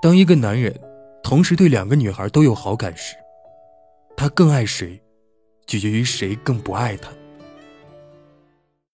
当一个男人同时对两个女孩都有好感时他更爱谁取决于谁更不爱他。